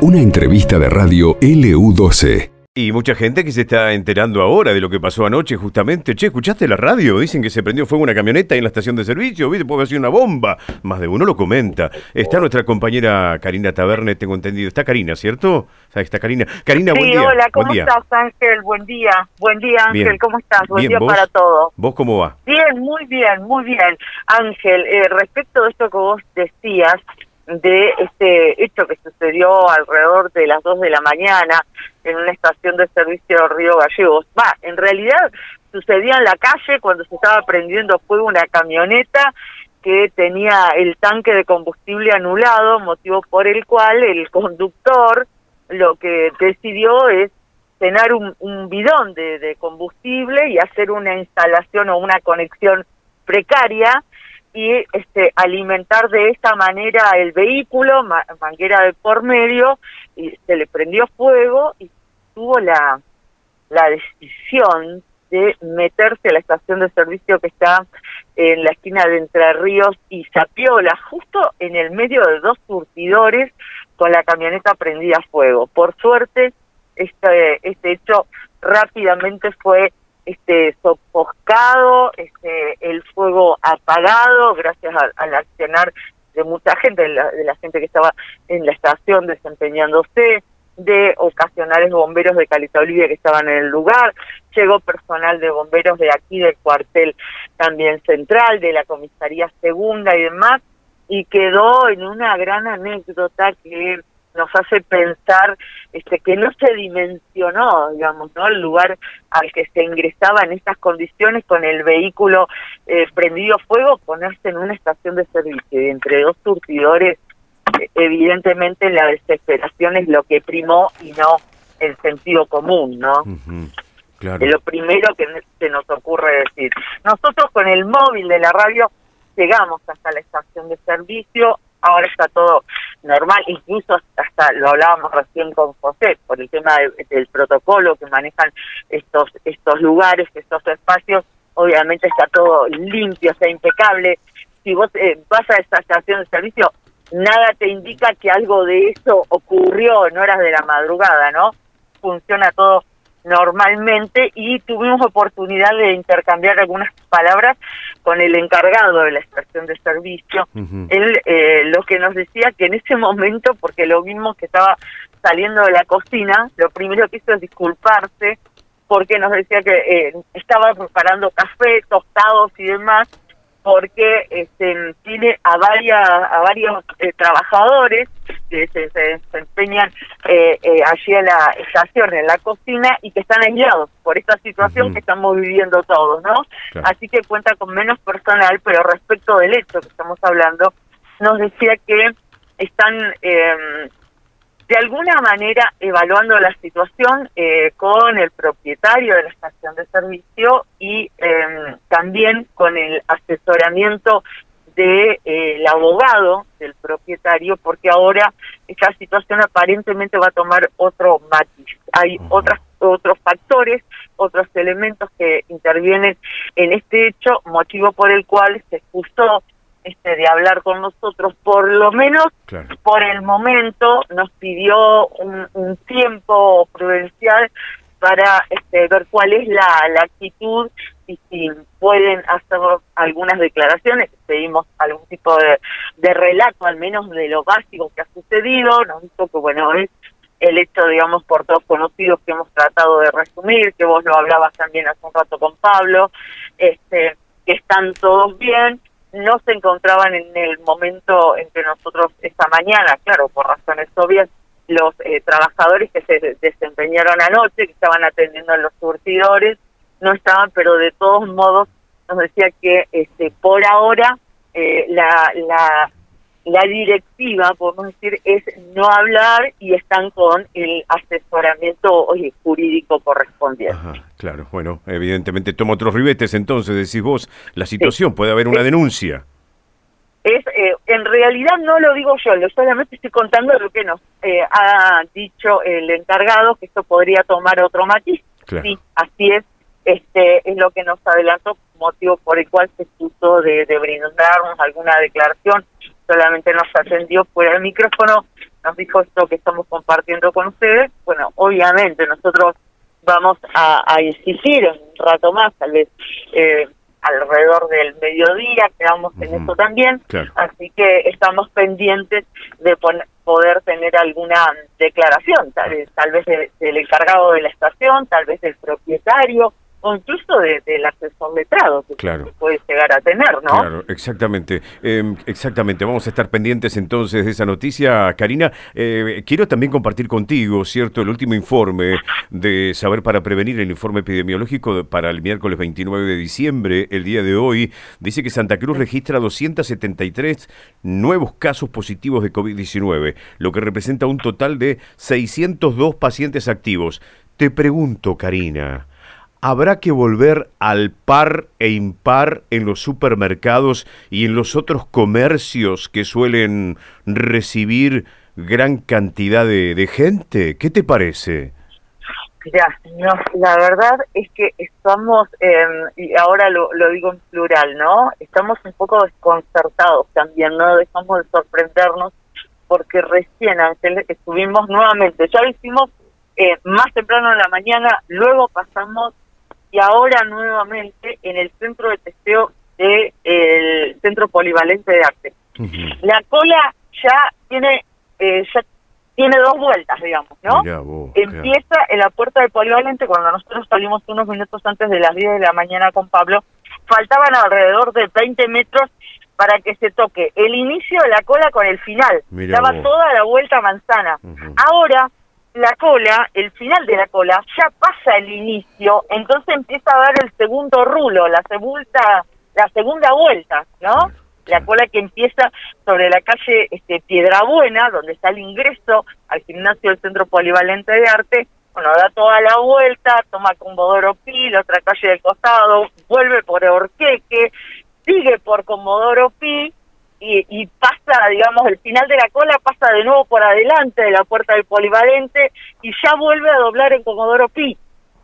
Una entrevista de radio LU12. Y mucha gente que se está enterando ahora de lo que pasó anoche, justamente. Che, ¿escuchaste la radio? Dicen que se prendió fuego una camioneta ahí en la estación de servicio, ¿viste? Puede haber sido una bomba. Más de uno lo comenta. Está nuestra compañera Karina Taberne, tengo entendido. Está Karina, ¿cierto? Está Karina. Karina, buen Sí, día. hola, ¿cómo buen día. estás, Ángel? Buen día. Buen día, Ángel, Bien. ¿cómo estás? Buen Bien, día ¿vos? para todos. ¿Vos cómo va? Bien, muy bien, muy bien. Ángel, eh, respecto de esto que vos decías, de este hecho que sucedió alrededor de las 2 de la mañana en una estación de servicio Río Gallegos. Va, en realidad sucedía en la calle cuando se estaba prendiendo fuego una camioneta que tenía el tanque de combustible anulado, motivo por el cual el conductor lo que decidió es tener un, un bidón de, de combustible y hacer una instalación o una conexión precaria y este alimentar de esta manera el vehículo, ma- manguera de por medio, y se le prendió fuego y tuvo la, la decisión de meterse a la estación de servicio que está en la esquina de Entre Ríos y Sapiola, justo en el medio de dos surtidores con la camioneta prendida a fuego. Por suerte, este, este hecho rápidamente fue este sofocado, este, el fuego apagado gracias al, accionar de mucha gente, de la, de la gente que estaba en la estación desempeñándose, de ocasionales bomberos de Caleta Olivia que estaban en el lugar, llegó personal de bomberos de aquí del cuartel también central, de la comisaría segunda y demás, y quedó en una gran anécdota que nos hace pensar este que no se dimensionó digamos no el lugar al que se ingresaba en estas condiciones con el vehículo eh, prendido fuego ponerse en una estación de servicio y entre dos surtidores eh, evidentemente la desesperación es lo que primó y no el sentido común no Ujú, Claro. es lo primero que se nos ocurre decir. Nosotros con el móvil de la radio llegamos hasta la estación de servicio, ahora está todo normal, incluso hasta lo hablábamos recién con José, por el tema de- del protocolo que manejan estos, estos lugares, estos espacios, obviamente está todo limpio, está impecable. Si vos eh, vas a esta estación de servicio, nada te indica que algo de eso ocurrió en horas de la madrugada, ¿no? Funciona todo normalmente y tuvimos oportunidad de intercambiar algunas palabras con el encargado de la estación de servicio. Él eh, lo que nos decía que en ese momento, porque lo vimos que estaba saliendo de la cocina, lo primero que hizo es disculparse porque nos decía que eh, estaba preparando café, tostados y demás, porque este, tiene a varias a varios eh, trabajadores que se, se desempeñan eh, eh, allí en la estación, en la cocina, y que están aislados por esta situación que estamos viviendo todos, ¿no? Claro. Así que cuenta con menos personal, pero respecto del hecho que estamos hablando, nos decía que están eh, de alguna manera evaluando la situación eh, con el propietario de la estación de servicio y eh, también con el asesoramiento del de, el abogado del propietario, porque ahora esta situación aparentemente va a tomar otro matiz. Hay otras otros factores, otros elementos que intervienen en este hecho, motivo por el cual se excusó este de hablar con nosotros, por lo menos Claro. por el momento nos pidió un, un tiempo prudencial para este, ver cuál es la, la actitud y si pueden hacer algunas declaraciones, pedimos algún tipo de, de relato, al menos de lo básico que ha sucedido, nos dijo que bueno, es el hecho, digamos, por todos conocidos que hemos tratado de resumir, que vos lo hablabas también hace un rato con Pablo, este, que están todos bien, no se encontraban en el momento en que nosotros esta mañana, claro, por razones obvias, los eh, trabajadores que se desempeñaron anoche, que estaban atendiendo a los surtidores, no estaban, pero de todos modos nos decía que este por ahora eh, la, la la directiva, podemos decir, es no hablar y están con el asesoramiento oye, jurídico correspondiente. Ajá, claro. Bueno, evidentemente toma otros ribetes, entonces decís vos, la situación, puede haber una denuncia. es eh, en realidad no lo digo yo, lo solamente estoy contando lo que nos eh, ha dicho el encargado que esto podría tomar otro matiz. Claro. Sí, así es. Este es lo que nos adelantó, motivo por el cual se puso de, de brindarnos alguna declaración solamente nos atendió fuera del micrófono, nos dijo esto que estamos compartiendo con ustedes. Bueno, obviamente nosotros vamos a, a insistir un rato más, tal vez eh, alrededor del mediodía, quedamos en eso también, así que estamos pendientes de poder tener alguna declaración, tal, vez, tal vez del encargado de la estación, tal vez del propietario, o incluso de, del asesor letrado que claro. puede llegar a tener, ¿no? Claro, exactamente. Em, exactamente, vamos a estar pendientes entonces de esa noticia. Karina, eh, quiero también compartir contigo, ¿cierto? El último informe de Saber para Prevenir, el informe epidemiológico para el miércoles 29 de diciembre, el día de hoy, dice que Santa Cruz registra 273 nuevos casos positivos de COVID-19, lo que representa un total de 602 pacientes activos. Te pregunto, Karina, ¿Habrá que volver al par e impar en los supermercados y en los otros comercios que suelen recibir gran cantidad de, gente? ¿Qué te parece? Mira, la verdad es que estamos, em, y ahora lo, digo en plural, ¿no? Estamos un poco desconcertados también, no dejamos de sorprendernos porque recién estuvimos nuevamente, ya lo hicimos eh, más temprano en la mañana, luego pasamos y ahora nuevamente en el centro de testeo del el Centro Polivalente de Arte. La cola ya tiene eh, ya tiene dos vueltas, digamos, ¿no? Empieza en la puerta del Polivalente, cuando nosotros salimos unos minutos antes de las 10 de la mañana con Pablo, faltaban alrededor de 20 metros para que se toque el inicio de la cola con el final. Daba toda la vuelta manzana. Ahora la cola, el final de la cola, ya pasa el inicio, entonces empieza a dar el segundo rulo, la segunda, la segunda vuelta, ¿no? La cola que empieza sobre la calle este, Piedrabuena, donde está el ingreso al gimnasio del Centro Polivalente de Arte, bueno, da toda la vuelta, toma Comodoro Pi, la otra calle del costado, vuelve por Orqueque, sigue por Comodoro Pi, y, pasa, digamos, el final de la cola pasa de nuevo por adelante de la puerta del polivalente y ya vuelve a doblar en Comodoro Pi.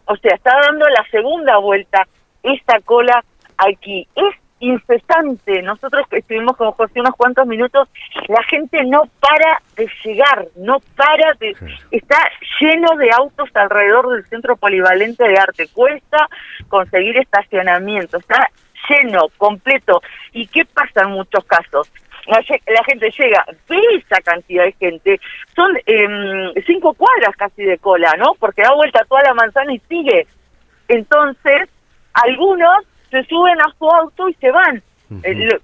O sea, está dando la segunda vuelta esta cola aquí. Es incesante. Nosotros que estuvimos con José unos cuantos minutos, la gente no para de llegar, no para de... Está lleno de autos alrededor del centro polivalente de arte. Cuesta conseguir estacionamiento. Está lleno, completo. ¿Y qué pasa en muchos casos? La, gente llega, ve esa cantidad de gente, son eh, cinco cuadras casi de cola, ¿no? Porque da vuelta toda la manzana y sigue. Entonces, algunos se suben a su auto y se van. Eh,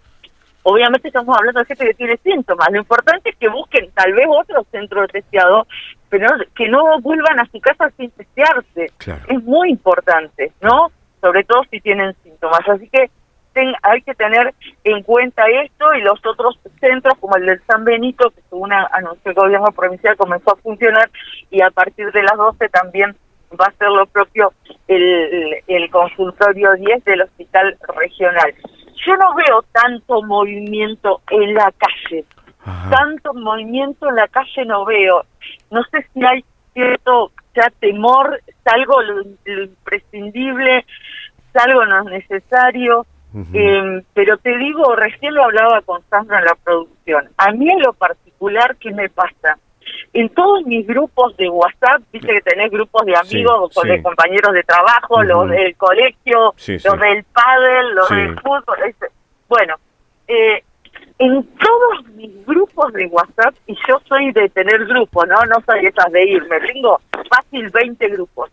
obviamente estamos hablando de gente que tiene síntomas. Lo importante es que busquen tal vez otro centro de testeado, pero que no vuelvan a su casa sin testearse. Es muy importante, ¿no? Sobre todo si tienen síntomas. Así que hay que tener en cuenta esto y los otros centros como el del San Benito, que según anunció el gobierno provincial comenzó a funcionar y a partir de las 12 también va a ser lo propio el, el consultorio 10 del hospital regional. Yo no veo tanto movimiento en la calle, tanto movimiento en la calle no veo. No sé si hay cierto ya temor, salgo lo, lo imprescindible, salgo lo necesario, eh, pero te digo, recién lo hablaba con Sandra en la producción. A mí en lo particular, ¿qué me pasa? En todos mis grupos de WhatsApp, dice que tenés grupos de amigos, o de compañeros de trabajo, los del colegio, los del pádel, los del fútbol. Bueno, eh, en todos mis grupos de WhatsApp, y yo soy de tener grupos, ¿no? No soy esas de irme, tengo fácil 20 grupos.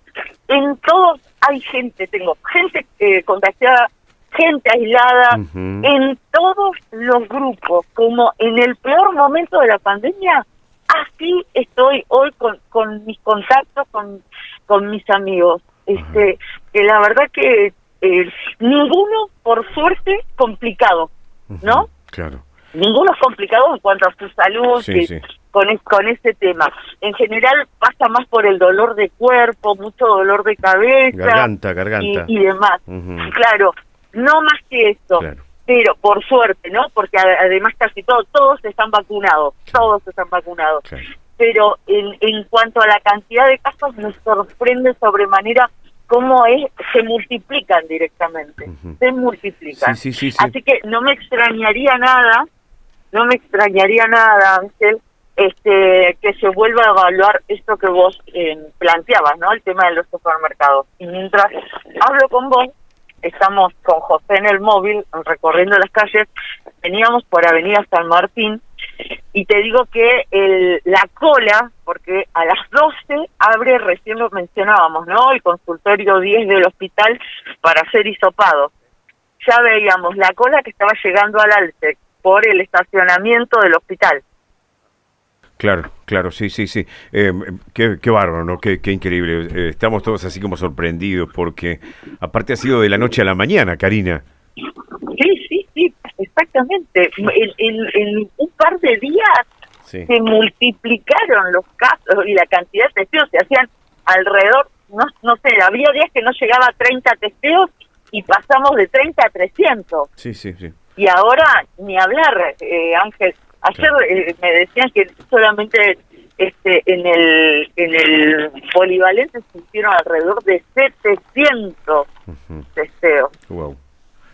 En todos hay gente, tengo gente eh, contagiada gente aislada en todos los grupos, como en el peor momento de la pandemia, así estoy hoy con, con mis contactos, con, con mis amigos. Este, que la verdad que eh, ninguno, por suerte, complicado, ¿no? Claro. Ninguno es complicado en cuanto a su salud, con con ese tema. En general pasa más por el dolor de cuerpo, mucho dolor de cabeza, garganta, garganta. Y, demás. Claro, no más que eso. Pero por suerte, ¿no? Porque además casi todos, todos están vacunados, todos están vacunados. Pero en, en cuanto a la cantidad de casos, nos sorprende sobremanera cómo es, se multiplican directamente, se multiplican. Así que no me extrañaría nada no me extrañaría nada, Ángel, este, que se vuelva a evaluar esto que vos eh, planteabas, ¿no? El tema de los supermercados. Y mientras hablo con vos, estamos con José en el móvil, recorriendo las calles, veníamos por Avenida San Martín, y te digo que el, la cola, porque a las 12 abre, recién lo mencionábamos, ¿no? El consultorio 10 del hospital para ser hisopado. Ya veíamos la cola que estaba llegando al Alce por el estacionamiento del hospital. Claro, claro, sí, sí, sí. Eh, qué, qué, bárbaro, ¿no? Qué, qué increíble. Eh, estamos todos así como sorprendidos porque aparte ha sido de la noche a la mañana, Karina. Sí, sí, sí, exactamente. En, en, un par de días se multiplicaron los casos y la cantidad de testeos se hacían alrededor, no, no sé, había días que no llegaba a 30 testeos y pasamos de 30 a 300. Sí, sí, sí. Y ahora, ni hablar, eh, Ángel, Ayer eh, me decían que solamente este en el en el polivalente se hicieron alrededor de 700 testeos. Wow.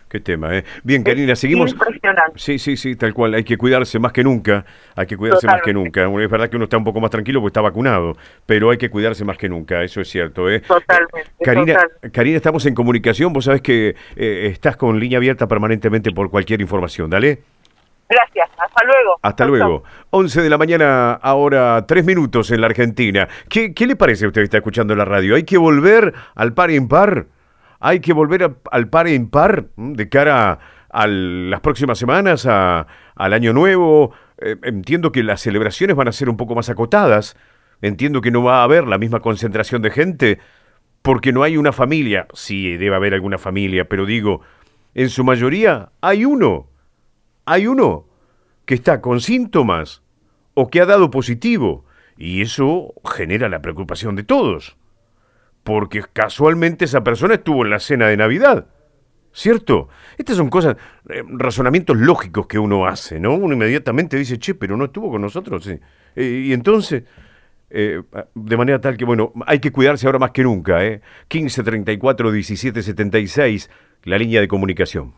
Qué tema, ¿eh? Bien, Karina, seguimos. Impresionante. Sí, sí, sí, tal cual. Hay que cuidarse más que nunca. Hay que cuidarse más que nunca. Es verdad que uno está un poco más tranquilo porque está vacunado, pero hay que cuidarse más que nunca. Eso es cierto, ¿eh? Totalmente. Karina, Karina estamos en comunicación. Vos sabés que eh, estás con línea abierta permanentemente por cualquier información. Dale. Gracias, hasta luego. Hasta luego. 11 de la mañana, ahora tres minutos en la Argentina. ¿Qué, ¿Qué le parece a usted que está escuchando la radio? ¿Hay que volver al par impar? ¿Hay que volver al par impar de cara a las próximas semanas, a, al año nuevo? Eh, entiendo que las celebraciones van a ser un poco más acotadas. Entiendo que no va a haber la misma concentración de gente porque no hay una familia. Sí, debe haber alguna familia, pero digo, en su mayoría hay uno hay uno que está con síntomas o que ha dado positivo, y eso genera la preocupación de todos, porque casualmente esa persona estuvo en la cena de Navidad. ¿Cierto? Estas son cosas, eh, razonamientos lógicos que uno hace, ¿no? Uno inmediatamente dice, che, pero no estuvo con nosotros. Eh, y entonces, eh, de manera tal que, bueno, hay que cuidarse ahora más que nunca, ¿eh? 15 34 17 76, la línea de comunicación.